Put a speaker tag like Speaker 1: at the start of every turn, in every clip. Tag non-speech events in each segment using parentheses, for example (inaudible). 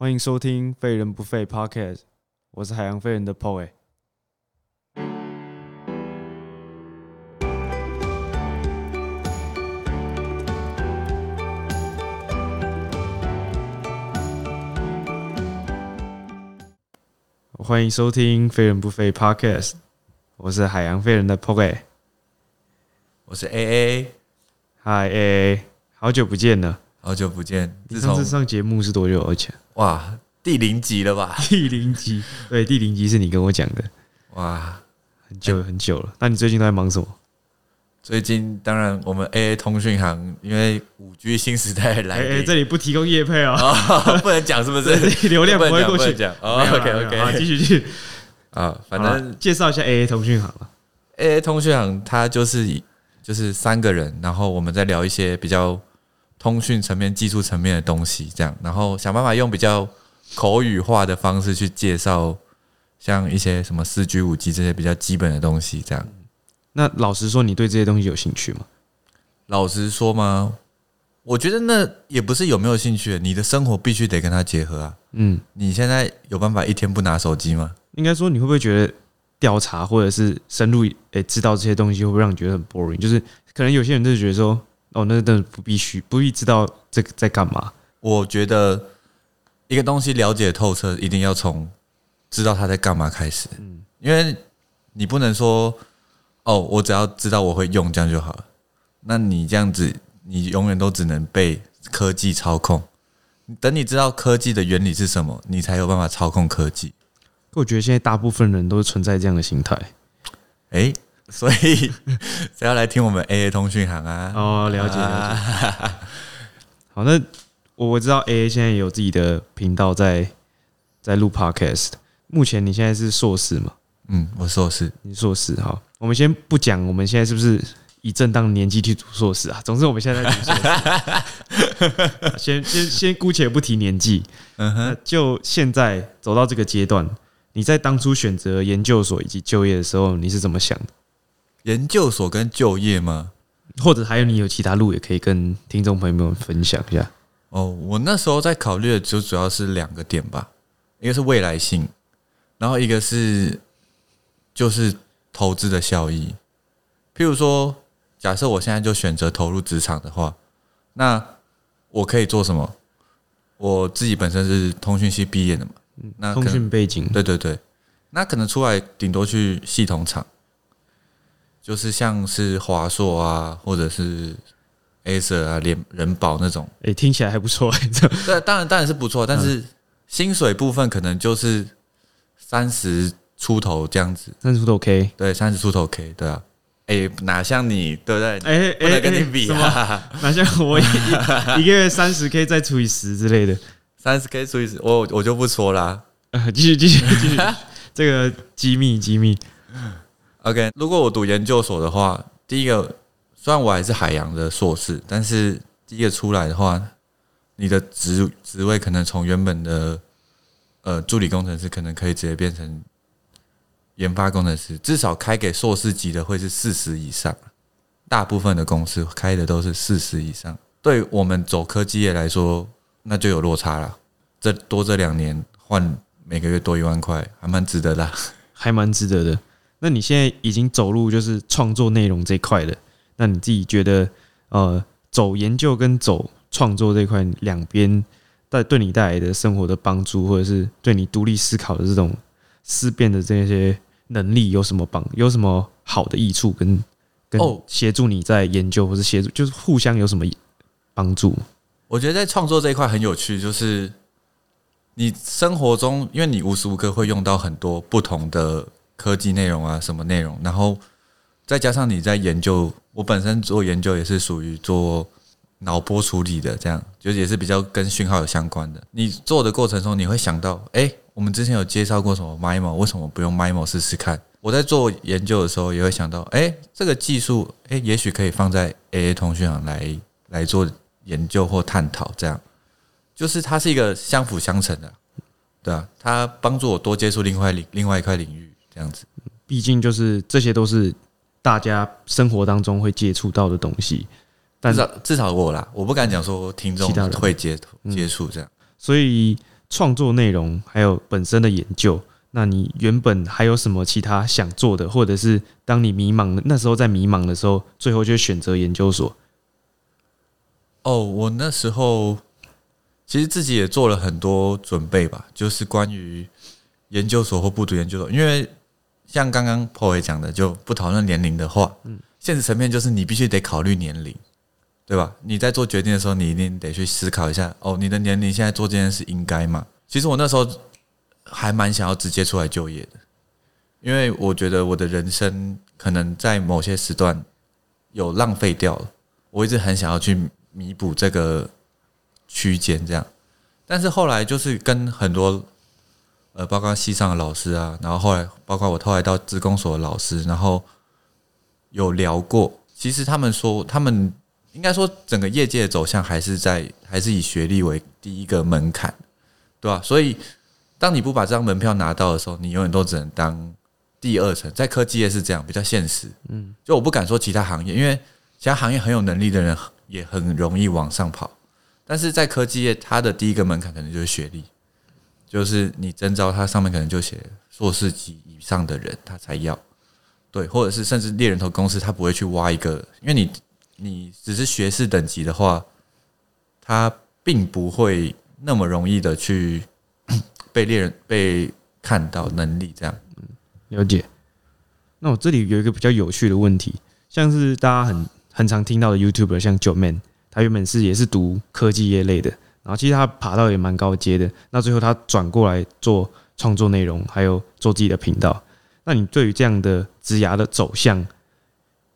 Speaker 1: 欢迎收听《废人不废》Podcast，我是海洋废人的 Poe。欢迎收听《废人不废》Podcast，我是海洋废人的 Poe。
Speaker 2: 我是 A A，
Speaker 1: 嗨 AA，好久不见了。
Speaker 2: 好久不见。
Speaker 1: 你
Speaker 2: 自从
Speaker 1: 上次上节目是多久以前？
Speaker 2: 哇第零集了吧？
Speaker 1: 第零集，对，第零集是你跟我讲的，
Speaker 2: 哇，
Speaker 1: 很久很久了。那你最近都在忙什么？
Speaker 2: 最近当然我们 A A 通讯行因为五 G 新时代来
Speaker 1: 哎哎，
Speaker 2: 临，
Speaker 1: 这里不提供业配哦，(laughs)
Speaker 2: 哦不能讲是不
Speaker 1: 这
Speaker 2: 是？(laughs)
Speaker 1: 里流量不会过去。
Speaker 2: 讲。，OK
Speaker 1: 好
Speaker 2: OK，
Speaker 1: 继续继续。(laughs)
Speaker 2: 啊，反正
Speaker 1: 介绍一下 AA 通讯行吧。
Speaker 2: A A 通讯行它就是以就是三个人，然后我们在聊一些比较通讯层面、技术层面的东西，这样，然后想办法用比较口语化的方式去介绍，像一些什么四 G、五 G 这些比较基本的东西，这样。
Speaker 1: 那老实说，你对这些东西有兴趣吗？
Speaker 2: 老实说吗？我觉得那也不是有没有兴趣，你的生活必须得跟它结合啊。
Speaker 1: 嗯，
Speaker 2: 你现在有办法一天不拿手机吗？
Speaker 1: 应该说你会不会觉得调查或者是深入诶、知道这些东西，会不会让你觉得很 boring？就是可能有些人就是觉得说，哦，那那不必须，不必知道这个在干嘛。
Speaker 2: 我觉得一个东西了解透彻，一定要从知道它在干嘛开始。嗯，因为你不能说哦，我只要知道我会用这样就好了。那你这样子，你永远都只能被科技操控。等你知道科技的原理是什么，你才有办法操控科技。
Speaker 1: 可我觉得现在大部分人都是存在这样的心态。
Speaker 2: 哎、所以只要来听我们 AA 通讯行啊？
Speaker 1: 哦，了解了解。好，那我我知道 AA 现在有自己的频道在在录 podcast。目前你现在是硕士嘛？
Speaker 2: 嗯，我硕士，
Speaker 1: 你硕士哈。我们先不讲我们现在是不是以正当年纪去读硕士啊？总之我们现在在读硕士。(laughs) 先先先姑且不提年纪，
Speaker 2: 嗯哼，
Speaker 1: 就现在走到这个阶段，你在当初选择研究所以及就业的时候，你是怎么想的？
Speaker 2: 研究所跟就业吗？
Speaker 1: 或者还有你有其他路也可以跟听众朋友们分享一下。
Speaker 2: 哦，我那时候在考虑的就主要是两个点吧，一个是未来性，然后一个是就是投资的效益。譬如说，假设我现在就选择投入职场的话，那我可以做什么？我自己本身是通讯系毕业的嘛，那
Speaker 1: 通讯背景，
Speaker 2: 对对对，那可能出来顶多去系统厂，就是像是华硕啊，或者是 Acer 啊、联人保那种。
Speaker 1: 哎、听起来还不错、这
Speaker 2: 对，当然当然是不错，但是薪水部分可能就是三十出头这样子。
Speaker 1: 三十出头 K。
Speaker 2: 对，三十出头 K，对啊。哎、哪像你，对不对？
Speaker 1: 哎
Speaker 2: 不能跟你比？啊！
Speaker 1: 哪像我一一 (laughs) 一个月三十 K 再除以十之类的。
Speaker 2: 三十 K 除以十，我我就不说啦。
Speaker 1: 呃，继续继续继续，(laughs) 这个机密机密。
Speaker 2: OK，如果我读研究所的话，第一个虽然我还是海洋的硕士，但是第一个出来的话，你的职职位可能从原本的呃助理工程师，可能可以直接变成研发工程师，至少开给硕士级的会是四十以上，大部分的公司开的都是四十以上。对我们走科技业来说，那就有落差了。这多这两年换每个月多一万块，还蛮值得的。
Speaker 1: 还蛮值得的。那你现在已经走入就是创作内容这一块了，那你自己觉得呃，走研究跟走创作这一块两边带对你带来的生活的帮助，或者是对你独立思考的这种思辨的这些能力有什么帮？有什么好的益处跟跟
Speaker 2: 哦
Speaker 1: 协助你在研究或是协助，就是互相有什么帮助？
Speaker 2: 我觉得在创作这一块很有趣，就是你生活中，因为你无时无刻会用到很多不同的科技内容啊，什么内容，然后再加上你在研究，我本身做研究也是属于做脑波处理的，这样就也是比较跟讯号有相关的。你做的过程中，你会想到，哎、我们之前有介绍过什么 MIMO，为什么不用 MIMO 试试看？我在做研究的时候，也会想到，哎、这个技术，哎、也许可以放在 AA 通讯上来来做研究或探讨，这样就是它是一个相辅相成的，对啊，它帮助我多接触另外另另外一块领域，这样子。
Speaker 1: 毕竟就是这些都是大家生活当中会接触到的东西，但
Speaker 2: 至少至少我啦，我不敢讲说听众
Speaker 1: 其他人
Speaker 2: 会接
Speaker 1: 嗯
Speaker 2: 接触这样。
Speaker 1: 所以创作内容还有本身的研究，那你原本还有什么其他想做的，或者是当你迷茫的那时候在迷茫的时候，最后就选择研究所？
Speaker 2: 哦，我那时候其实自己也做了很多准备吧，就是关于研究所或不读研究所，因为像刚刚 Paul 也讲的，就不讨论年龄的话，嗯，现实层面就是你必须得考虑年龄，对吧？你在做决定的时候，你一定得去思考一下，哦，你的年龄现在做这件事应该吗？其实我那时候还蛮想要直接出来就业的，因为我觉得我的人生可能在某些时段有浪费掉了，我一直很想要去弥补这个区间，这样。但是后来就是跟很多呃，包括系上的老师啊，然后后来包括我后来到职工所的老师，然后有聊过，其实他们说，他们应该说整个业界的走向还是在还是以学历为第一个门槛。对吧？所以，当你不把这张门票拿到的时候，你永远都只能当第二层。在科技业是这样，比较现实。嗯，就我不敢说其他行业，因为其他行业很有能力的人也很容易往上跑。但是在科技业，它的第一个门槛可能就是学历，就是你征招他上面可能就写硕士级以上的人，他才要。对，或者是甚至猎人头公司，他不会去挖一个，因为你你只是学士等级的话，他并不会。那么容易的去被猎人被看到能力这样，
Speaker 1: 了解。那我这里有一个比较有趣的问题，像是大家很很常听到的 YouTuber，像九 Man，他原本是也是读科技业类的，然后其实他爬到也蛮高阶的，那最后他转过来做创作内容，还有做自己的频道。那你对于这样的职涯的走向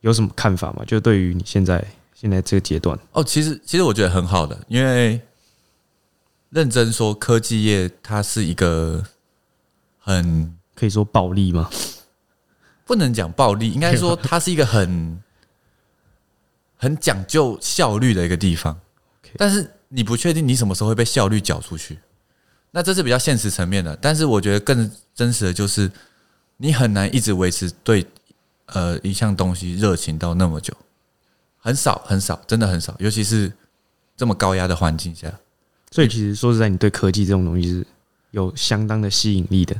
Speaker 1: 有什么看法吗？就对于你现在现在这个阶段，
Speaker 2: 哦，其实其实我觉得很好的，因为。认真说，科技业它是一个很
Speaker 1: 可以说暴利吗？
Speaker 2: 不能讲暴利，应该说它是一个很很讲究效率的一个地方。但是你不确定你什么时候会被效率缴出去，那这是比较现实层面的。但是我觉得更真实的就是，你很难一直维持对呃一项东西热情到那么久，很少很少，真的很少，尤其是这么高压的环境下。
Speaker 1: 所以其实说实在，你对科技这种东西是有相当的吸引力的。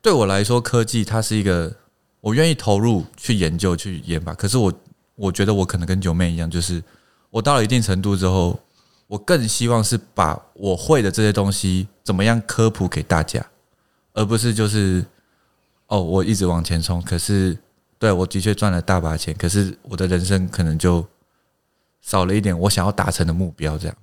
Speaker 2: 对我来说，科技它是一个我愿意投入去研究、去研发。可是我我觉得我可能跟九妹一样，就是我到了一定程度之后，我更希望是把我会的这些东西怎么样科普给大家，而不是就是哦，我一直往前冲。可是对我的确赚了大把钱，可是我的人生可能就少了一点我想要达成的目标，这样。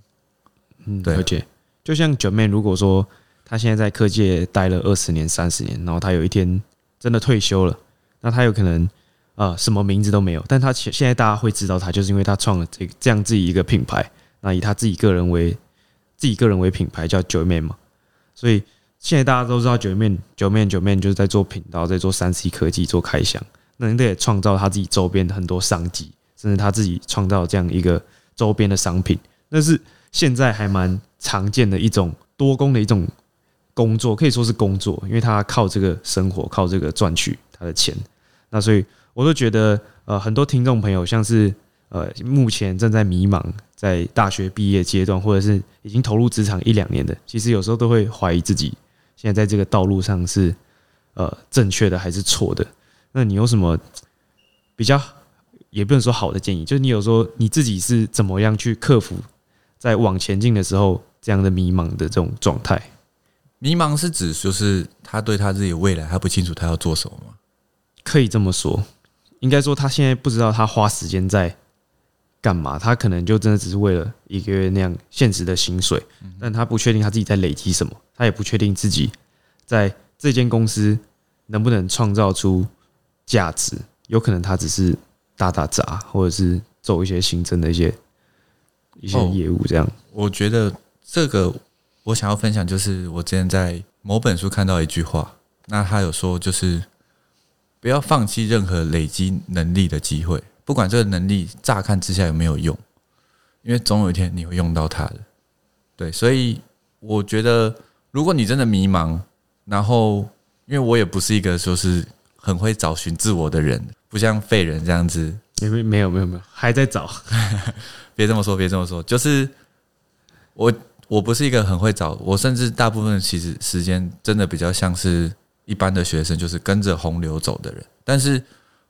Speaker 1: 嗯，对，而且就像九妹，如果说他现在在科界待了二十年、三十年，然后他有一天真的退休了，那他有可能啊什么名字都没有，但他现现在大家会知道他，就是因为他创了这这样自己一个品牌，那以他自己个人为自己个人为品牌叫九面嘛，所以现在大家都知道九面九面九面就是在做频道，在做三 C 科技做开箱，那人家也创造他自己周边的很多商机，甚至他自己创造这样一个周边的商品，那是。现在还蛮常见的一种多工的一种工作，可以说是工作，因为他靠这个生活，靠这个赚取他的钱。那所以我都觉得，呃，很多听众朋友，像是呃，目前正在迷茫，在大学毕业阶段，或者是已经投入职场一两年的，其实有时候都会怀疑自己现在在这个道路上是呃正确的还是错的。那你有什么比较，也不能说好的建议，就是你有时候你自己是怎么样去克服？在往前进的时候，这样的迷茫的这种状态，
Speaker 2: 迷茫是指就是他对他自己未来，他不清楚他要做什么吗？
Speaker 1: 可以这么说，应该说他现在不知道他花时间在干嘛，他可能就真的只是为了一个月那样现实的薪水，但他不确定他自己在累积什么，他也不确定自己在这间公司能不能创造出价值，有可能他只是打打杂，或者是做一些行政的一些。一些业务这样，
Speaker 2: 我觉得这个我想要分享，就是我之前在某本书看到一句话，那他有说，就是不要放弃任何累积能力的机会，不管这个能力乍看之下有没有用，因为总有一天你会用到它的。对，所以我觉得，如果你真的迷茫，然后因为我也不是一个说是很会找寻自我的人，不像废人这样子，
Speaker 1: 没没没有没有没有，还在找。(laughs)
Speaker 2: 别这么说，别这么说，就是我，我不是一个很会找，我甚至大部分其实时间真的比较像是一般的学生，就是跟着洪流走的人。但是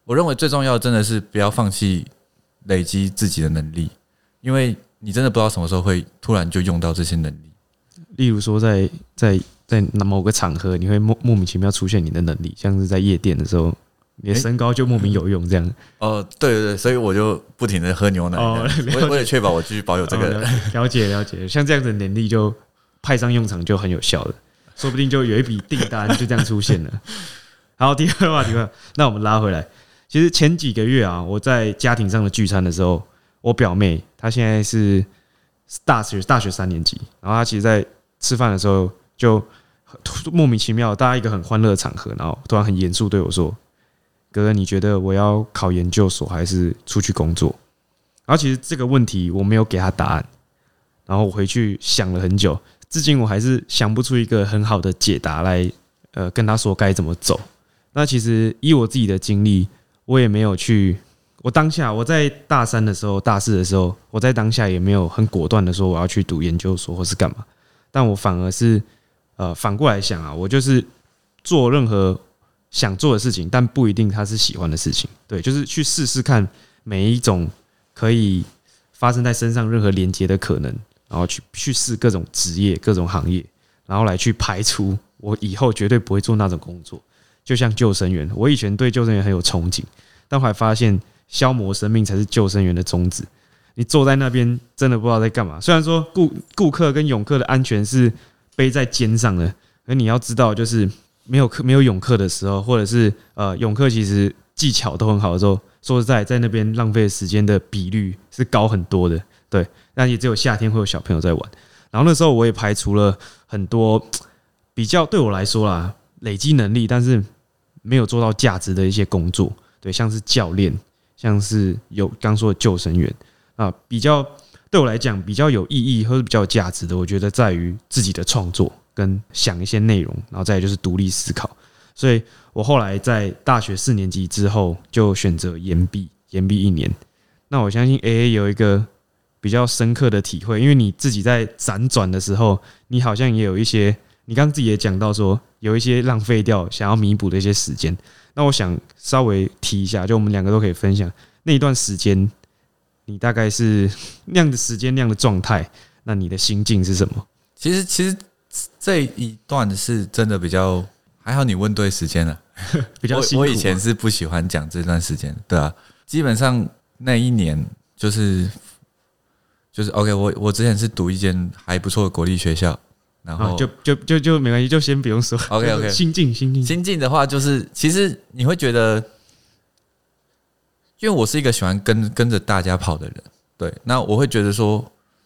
Speaker 2: 我认为最重要的真的是不要放弃累积自己的能力，因为你真的不知道什么时候会突然就用到这些能力。
Speaker 1: 例如说在，在在某个场合，你会莫莫名其妙出现你的能力，像是在夜店的时候，你的身高就莫名有用这样。
Speaker 2: 哦，对对对，所以我就不停的喝牛奶，
Speaker 1: 哦
Speaker 2: 为为了确保我继续保有这
Speaker 1: 哦
Speaker 2: 个。
Speaker 1: 了解了解了解，像这样子的能力就派上用场就很有效了，说不定就有一笔订单就这样出现了。好，第二个话题吧，那我们拉回来，其实前几个月啊，我在家庭上的聚餐的时候，我表妹她现在是大学大学三年级，然后她其实，在吃饭的时候就莫名其妙，大家一个很欢乐的场合，然后突然很严肃对我说：“哥哥，你觉得我要考研究所还是出去工作？”然后其实这个问题我没有给她答案，然后我回去想了很久，至今我还是想不出一个很好的解答来，呃，跟她说该怎么走。那其实以我自己的经历，我也没有去，我当下我在大三的时候、大四的时候，我在当下也没有很果断的说我要去读研究所或是干嘛，但我反而是呃反过来想啊，我就是做任何想做的事情，但不一定他是喜欢的事情，对，就是去试试看每一种可以发生在身上任何连接的可能，然后去去试各种职业、各种行业，然后来去排除我以后绝对不会做那种工作。就像救生员，我以前对救生员很有憧憬，但后来发现消磨生命才是救生员的宗旨。你坐在那边真的不知道在干嘛。虽然说顾顾客跟泳客的安全是背在肩上的，可你要知道，就是没有客没有泳客的时候，或者是呃泳客其实技巧都很好的时候，说实在，在那边浪费时间的比率是高很多的。对，那也只有夏天会有小朋友在玩。然后那时候我也排除了很多比较对我来说啦，累积能力，但是没有做到价值的一些工作。对，像是教练，像是有刚说的救生员啊，比较对我来讲比较有意义或者比较有价值的，我觉得在于自己的创作跟想一些内容，然后再来就是独立思考。所以我后来在大学四年级之后就选择延毕，延毕一年。那我相信 A A 有一个比较深刻的体会，因为你自己在辗转的时候，你好像也有一些，你刚刚自己也讲到说有一些浪费掉想要弥补的一些时间。那我想稍微提一下，就我们两个都可以分享那一段时间，你大概是那样的时间、那样的状态，那你的心境是什么？
Speaker 2: 其实其实这一段是真的比较还好，你问对时间了。(laughs)
Speaker 1: 比较辛苦吗
Speaker 2: 我我以前是不喜欢讲这段时间，对啊，基本上那一年就是就是 OK，我我之前是读一间还不错的国立学校，然后
Speaker 1: 啊，就就就就没关系，就先不用说。
Speaker 2: OK，OK (laughs)
Speaker 1: 心境心境，
Speaker 2: 心境的话，就是其实你会觉得，因为我是一个喜欢跟跟着大家跑的人，对，那我会觉得说，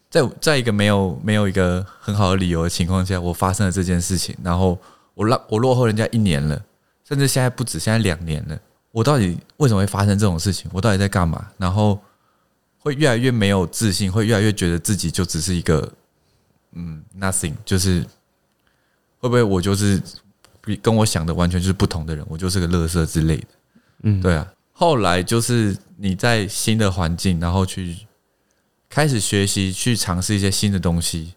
Speaker 2: 在在一个没有没有一个很好的理由的情况下，我发生了这件事情，然后我落我落后人家一年了，甚至现在不止，现在两年了，我到底为什么会发生这种事情？我到底在干嘛？然后会越来越没有自信，会越来越觉得自己就只是一个嗯 nothing，就是会不会我就是比跟我想的完全就是不同的人，我就是个乐色之类的。
Speaker 1: 嗯，
Speaker 2: 对啊，后来就是你在新的环境，然后去开始学习，去尝试一些新的东西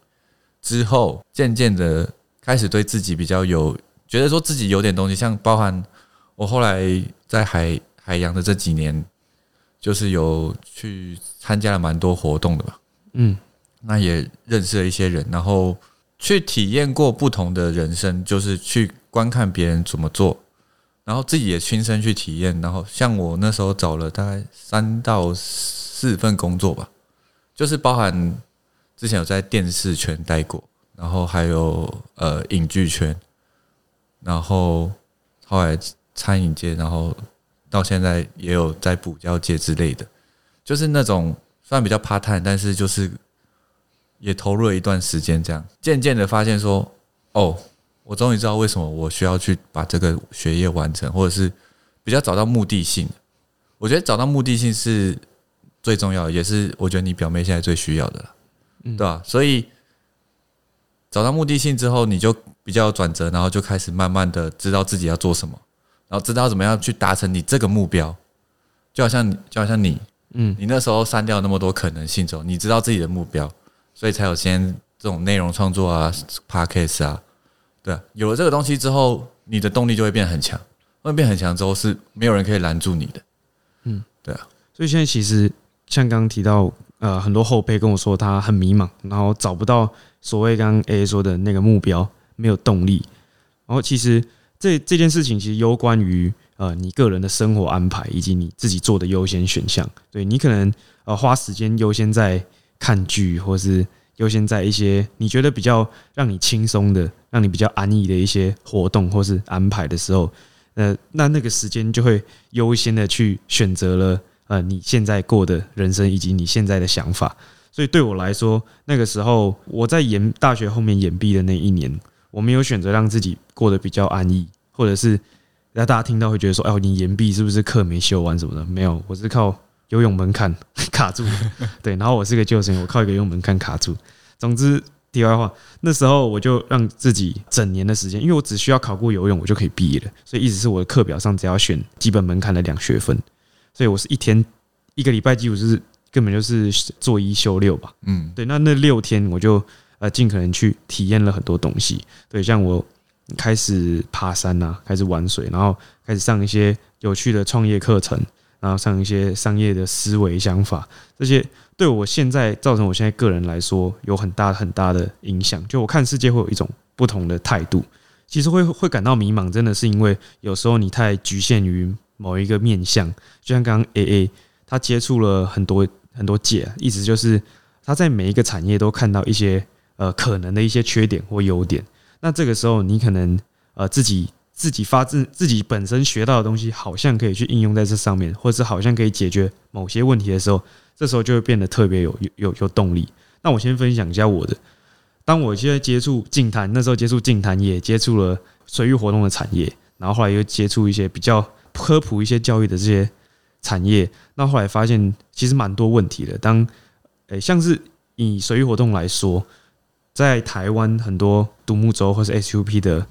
Speaker 2: 之后，渐渐的开始对自己比较有觉得说自己有点东西，像包含我后来在海海洋的这几年，就是有去参加了蛮多活动的吧。
Speaker 1: 嗯
Speaker 2: 那也认识了一些人，然后去体验过不同的人生，就是去观看别人怎么做，然后自己也亲身去体验。然后像我那时候找了大概三到四份工作吧，就是包含之前有在电视圈待过，然后还有呃影剧圈，然后后来餐饮界，然后到现在也有在补教界之类的，就是那种虽然比较 part time，但是就是也投入了一段时间，这样渐渐的发现说，哦，我终于知道为什么我需要去把这个学业完成，或者是比较找到目的性。我觉得找到目的性是最重要的，也是我觉得你表妹现在最需要的了，
Speaker 1: 嗯
Speaker 2: 对吧、所以找到目的性之后，你就比较有转折，然后就开始慢慢的知道自己要做什么，然后知道怎么样去达成你这个目标。就好像你，就好像你，
Speaker 1: 嗯
Speaker 2: 你那时候删掉那么多可能性之后，你知道自己的目标，所以才有先这种内容创作啊、podcast 啊，对啊，有了这个东西之后，你的动力就会变很强。会变很强之后，是没有人可以拦住你的。嗯，对啊。
Speaker 1: 所以现在其实像刚刚提到，呃，很多后辈跟我说他很迷茫，然后找不到所谓刚刚 A 说的那个目标，没有动力。然后其实这这件事情其实攸关于呃你个人的生活安排以及你自己做的优先选项。对你可能呃花时间优先在看剧，或是优先在一些你觉得比较让你轻松的、让你比较安逸的一些活动或是安排的时候。呃，那那个时间就会优先的去选择了呃你现在过的人生以及你现在的想法，所以对我来说，那个时候我在研大学后面研毕的那一年，我没有选择让自己过得比较安逸，或者是让大家听到会觉得说，哎，你研毕是不是课没修完什么的？没有，我是靠游泳门槛 (laughs) 卡住的。(laughs) 对，然后我是个救生员，我靠一个游泳门槛卡住。总之。题外话，那时候我就让自己整年的时间，因为我只需要考过游泳，我就可以毕业了。所以一直是我的课表上只要选基本门槛的两学分，所以我是一天一个礼拜几乎是根本就是做一休六吧。嗯，对，那那六天我就呃尽可能去体验了很多东西。对，像我开始爬山呐，开始玩水，然后开始上一些有趣的创业课程，然后上一些商业的思维想法这些。对我现在造成我现在个人来说有很大很大的影响，就我看世界会有一种不同的态度。其实会会感到迷茫，真的是因为有时候你太局限于某一个面向。就像刚刚 A A 他接触了很多很多界，意思就是他在每一个产业都看到一些呃可能的一些缺点或优点。那这个时候你可能呃自己自己发自自己本身学到的东西，好像可以去应用在这上面，或者是好像可以解决某些问题的时候。这时候就会变得特别有有有动力。那我先分享一下我的。当我现在接触净滩，那时候接触净滩也接触了水域活动的产业，然后后来又接触一些比较科普一些教育的这些产业。那后来发现其实蛮多问题的。当诶，像是以水域活动来说，在台湾很多独木舟或是 SUP 的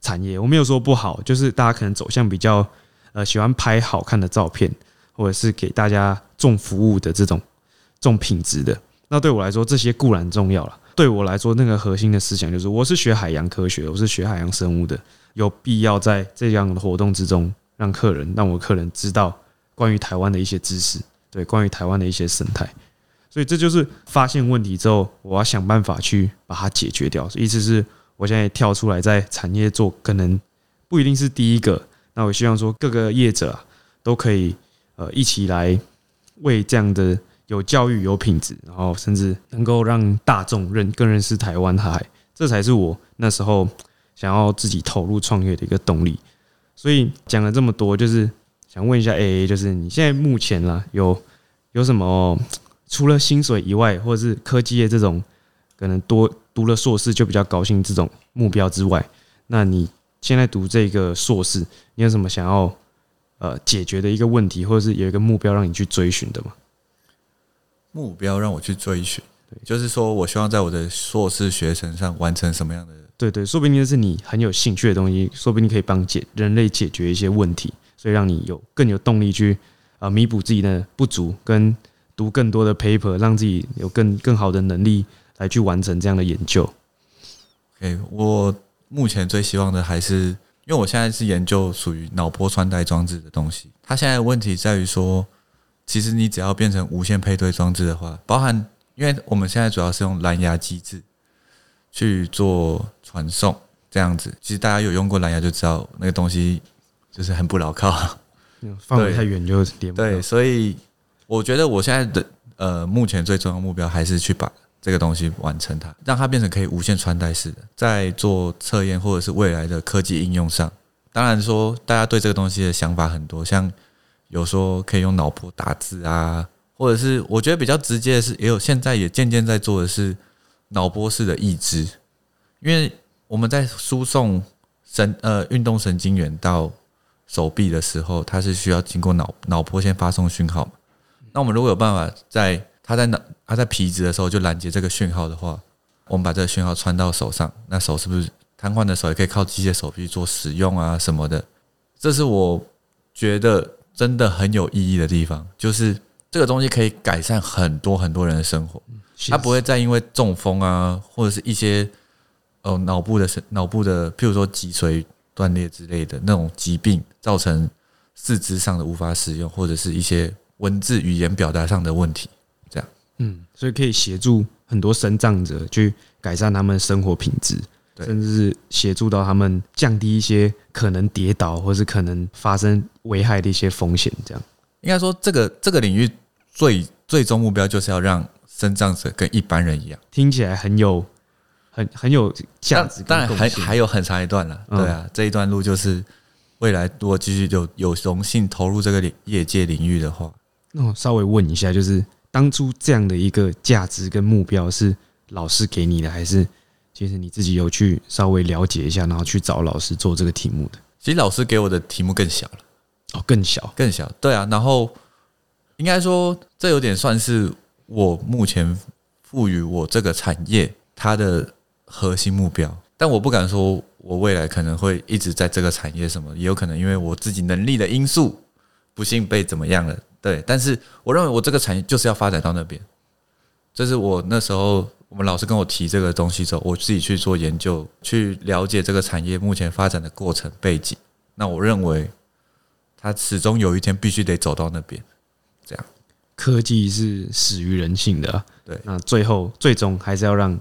Speaker 1: 产业，我没有说不好，就是大家可能走向比较呃喜欢拍好看的照片。或者是给大家重服务的这种重品质的，那对我来说这些固然重要了。对我来说，那个核心的思想就是，我是学海洋科学，我是学海洋生物的，有必要在这样的活动之中，让客人让我客人知道关于台湾的一些知识，对，关于台湾的一些生态。所以这就是发现问题之后，我要想办法去把它解决掉。意思是我现在跳出来在产业做，可能不一定是第一个。那我希望说各个业者都可以。呃，一起来为这样的有教育、有品质，然后甚至能够让大众认更认识台湾海，这才是我那时候想要自己投入创业的一个动力。所以讲了这么多，就是想问一下 A A，就是你现在目前啦，有有什么 (tsk) 除了薪水以外，或者是科技业这种可能多读了硕士就比较高兴这种目标之外，那你现在读这个硕士，你有什么想要？呃，解决的一个问题，或者是有一个目标让你去追寻的吗？
Speaker 2: 目标让我去追寻，对，就是说我希望在我的硕士学程上完成什么样的？
Speaker 1: 对对，说不定是你很有兴趣的东西，说不定可以帮解人类解决一些问题，所以让你有更有动力去啊弥补自己的不足，跟读更多的 paper，让自己有更更好的能力来去完成这样的研究。
Speaker 2: OK，我目前最希望的还是。因为我现在是研究属于脑波穿戴装置的东西，它现在的问题在于说，其实你只要变成无线配对装置的话，包含因为我们现在主要是用蓝牙机制去做传送，这样子，其实大家有用过蓝牙就知道那个东西就是很不牢靠，(laughs)
Speaker 1: 放得太远就连不
Speaker 2: 对，所以我觉得我现在的呃目前最重要目标还是去把。这个东西完成它，让它变成可以无线穿戴式的，在做测验或者是未来的科技应用上。当然说，大家对这个东西的想法很多，像有说可以用脑波打字啊，或者是我觉得比较直接的是，也有现在也渐渐在做的是脑波式的抑制，因为我们在输送神呃运动神经元到手臂的时候，它是需要经过脑脑波先发送讯号嘛。那我们如果有办法在它在脑，它在皮质的时候就拦截这个讯号的话，我们把这个讯号传到手上，那手是不是瘫痪的手也可以靠机械手臂做使用啊什么的？这是我觉得真的很有意义的地方，就是这个东西可以改善很多很多人的生活。他不会再因为中风啊，或者是一些哦脑部的脑部的，譬如说脊髓断裂之类的那种疾病，造成四肢上的无法使用，或者是一些文字语言表达上的问题。
Speaker 1: 嗯，所以可以协助很多生障者去改善他们的生活品质，
Speaker 2: 对。
Speaker 1: 甚至是协助到他们降低一些可能跌倒或是可能发生危害的一些风险。这样，
Speaker 2: 应该说这个这个领域最最终目标就是要让生障者跟一般人一样。
Speaker 1: 听起来很有很很有价值
Speaker 2: 当然还还有很长一段了，
Speaker 1: 嗯。
Speaker 2: 对啊，这一段路就是未来如果继续有有荣幸投入这个领业界领域的话，
Speaker 1: 那我稍微问一下，就是当初这样的一个价值跟目标是老师给你的，还是其实你自己有去稍微了解一下，然后去找老师做这个题目的？
Speaker 2: 其实老师给我的题目更小了，
Speaker 1: 哦，更小，
Speaker 2: 更小，对啊，然后应该说这有点算是我目前赋予我这个产业它的核心目标，但我不敢说我未来可能会一直在这个产业什么，也有可能因为我自己能力的因素，不幸被怎么样了，对，但是我认为我这个产业就是要发展到那边，这是我那时候我们老师跟我提这个东西之后，我自己去做研究，去了解这个产业目前发展的过程背景，那我认为它始终有一天必须得走到那边。这样。
Speaker 1: 科技是始于人性的啊、
Speaker 2: 对。
Speaker 1: 那最后最终还是要让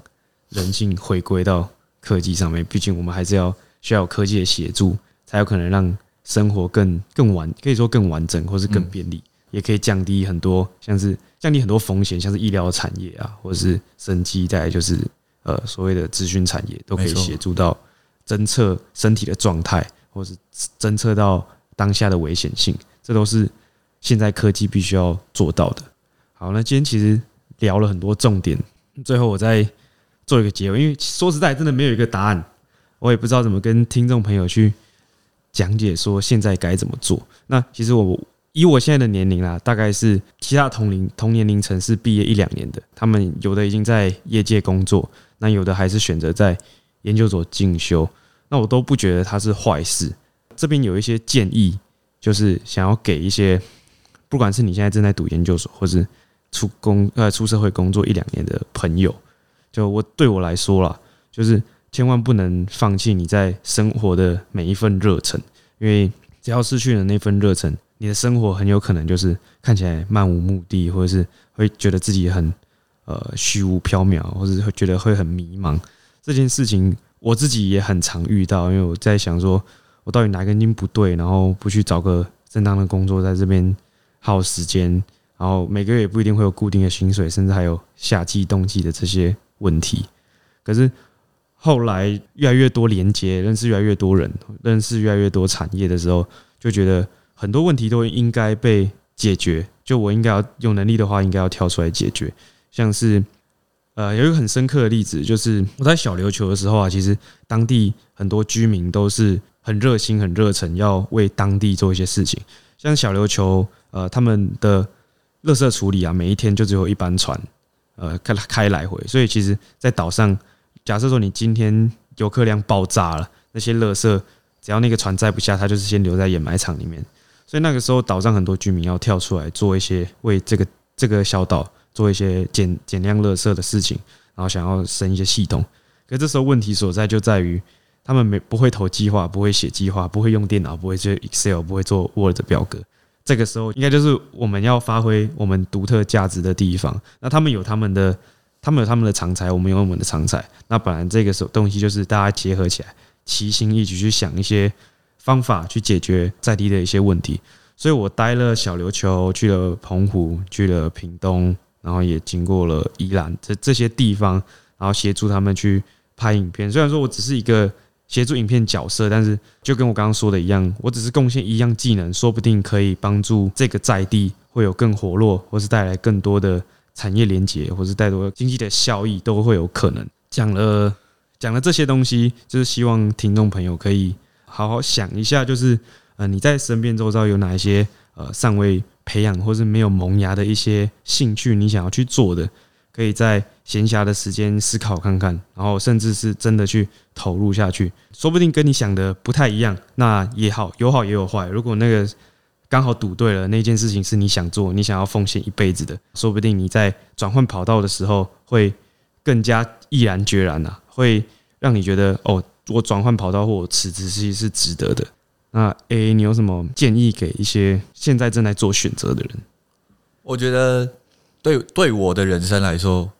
Speaker 1: 人性回归到科技上面，毕竟我们还是要需要科技的协助，才有可能让生活更更完，可以说更完整，或是更便利，也可以降低很多像是降低很多风险，像是医疗产业啊，或者是生机，再来就是呃所谓的资讯产业，都可以协助到侦测身体的状态，或是侦测到当下的危险性，这都是现在科技必须要做到的。好，那今天其实聊了很多重点，最后我再做一个结尾，因为说实在，真的没有一个答案，我也不知道怎么跟听众朋友去讲解说现在该怎么做。那其实我以我现在的年龄啦，大概是其他同龄同年龄层是毕业一两年的，他们有的已经在业界工作，那有的还是选择在研究所进修，那我都不觉得它是坏事。这边有一些建议，就是想要给一些，不管是你现在正在读研究所，或是出工呃出社会工作一两年的朋友，就我对我来说啦，就是千万不能放弃你在生活的每一份热忱，因为只要失去了那份热忱，你的生活很有可能就是看起来漫无目的，或者是会觉得自己很呃虚无缥缈，或者是会觉得会很迷茫。这件事情我自己也很常遇到，因为我在想说，我到底哪根筋不对，然后不去找个正当的工作，在这边耗时间，然后每个月也不一定会有固定的薪水，甚至还有夏季、冬季的这些问题。可是后来越来越多连接，认识越来越多人，认识越来越多产业的时候，就觉得很多问题都应该被解决。就我应该要有能力的话，应该要跳出来解决。像是呃，有一个很深刻的例子，就是我在小琉球的时候啊，其实当地很多居民都是很热心、很热忱，要为当地做一些事情。像小琉球，呃，他们的垃圾处理啊，每一天就只有一班船，呃，开开来回，所以其实，在岛上，假设说你今天游客量爆炸了，那些垃圾只要那个船载不下，它就是先留在掩埋场里面。所以那个时候，岛上很多居民要跳出来做一些为这个这个小岛做一些减减量垃圾的事情，然后想要生一些系统。可这时候问题所在就在于，他们没不会投计划，不会写计划，不会用电脑，不会做 Excel，不会做 Word 表格。这个时候应该就是我们要发挥我们独特价值的地方。那他们有他们的，他们有他们的长才，我们有我们的长才。那本来这个时候东西就是大家结合起来，齐心一起去想一些方法去解决在地的一些问题。所以我待了小琉球，去了澎湖，去了屏东，然后也经过了宜兰这这些地方，然后协助他们去拍影片。虽然说我只是一个协助影片角色，但是就跟我刚刚说的一样，我只是贡献一样技能，说不定可以帮助这个在地会有更活络，或是带来更多的产业连结，或是带多经济的效益，都会有可能。讲了讲了这些东西，就是希望听众朋友可以好好想一下，就是呃你在身边周遭有哪一些呃尚未培养或是没有萌芽的一些兴趣，你想要去做的，可以在闲暇的时间思考看看，然后甚至是真的去投入下去，说不定跟你想的不太一样，那也好，有好也有坏。如果那个刚好赌对了，那件事情是你想做、你想要奉献一辈子的，说不定你在转换跑道的时候会更加毅然决然啊，会让你觉得哦，我转换跑道或辞职其实是值得的。那 A，你有什么建议给一些现在正在做选择的人？
Speaker 2: 我觉得对对我的人生来说，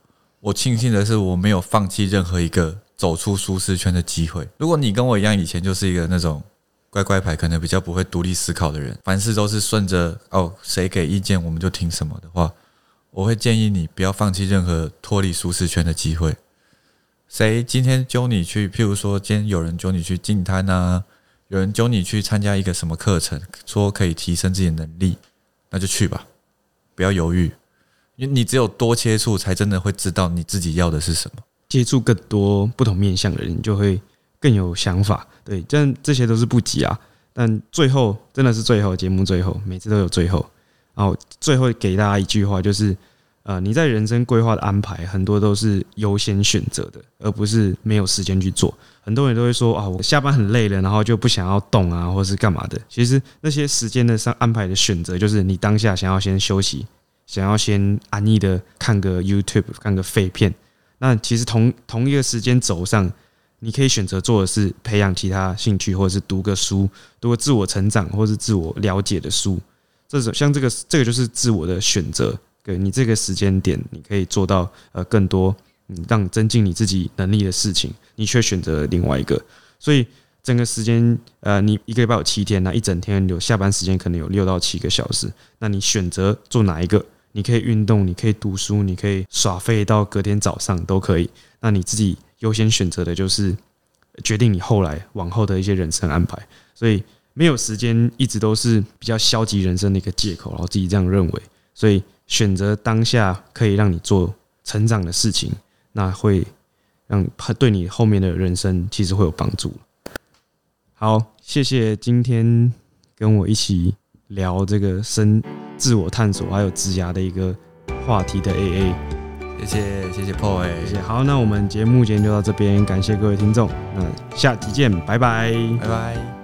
Speaker 2: 我庆幸的是我没有放弃任何一个走出舒适圈的机会。如果你跟我一样，以前就是一个那种乖乖牌，可能比较不会独立思考的人，凡事都是顺着哦谁给意见我们就听什么的话，我会建议你不要放弃任何脱离舒适圈的机会。谁今天揪你去，譬如说今天有人揪你去进摊啊，有人揪你去参加一个什么课程，说可以提升自己的能力，那就去吧，不要犹豫，因为你只有多接触，才真的会知道你自己要的是什么。
Speaker 1: 接触更多不同面向的人，就会更有想法。对，但这些都是不急啊。但最后真的是最后节目最后，每次都有最后。然后最后给大家一句话，就是呃，你在人生规划的安排，很多都是优先选择的，而不是没有时间去做。很多人都会说啊，我下班很累了，然后就不想要动啊，或是干嘛的。其实那些时间的上安排的选择，就是你当下想要先休息，想要先安逸的看个 YouTube，看个废片。那其实同同一个时间轴上，你可以选择做的是培养其他兴趣，或者是读个书，读个自我成长或是自我了解的书。这种像这个，这个就是自我的选择。对你这个时间点，你可以做到呃更多，嗯，让增进你自己能力的事情，你却选择另外一个。所以整个时间，呃，你一个礼拜有七天，那一整天有下班时间可能有六到七个小时，那你选择做哪一个？你可以运动，你可以读书，你可以耍废到隔天早上都可以。那你自己优先选择的就是决定你后来往后的一些人生安排。所以没有时间一直都是比较消极人生的一个借口，然后自己这样认为。所以选择当下可以让你做成长的事情，那会让对你后面的人生其实会有帮助。好，谢谢今天跟我一起聊这个生自我探索还有职涯的一个话题的 AA。
Speaker 2: 谢谢谢谢 Paul，哎
Speaker 1: 谢谢。好，那我们节目今天就到这边，感谢各位听众，那下期见，拜拜。
Speaker 2: 拜拜。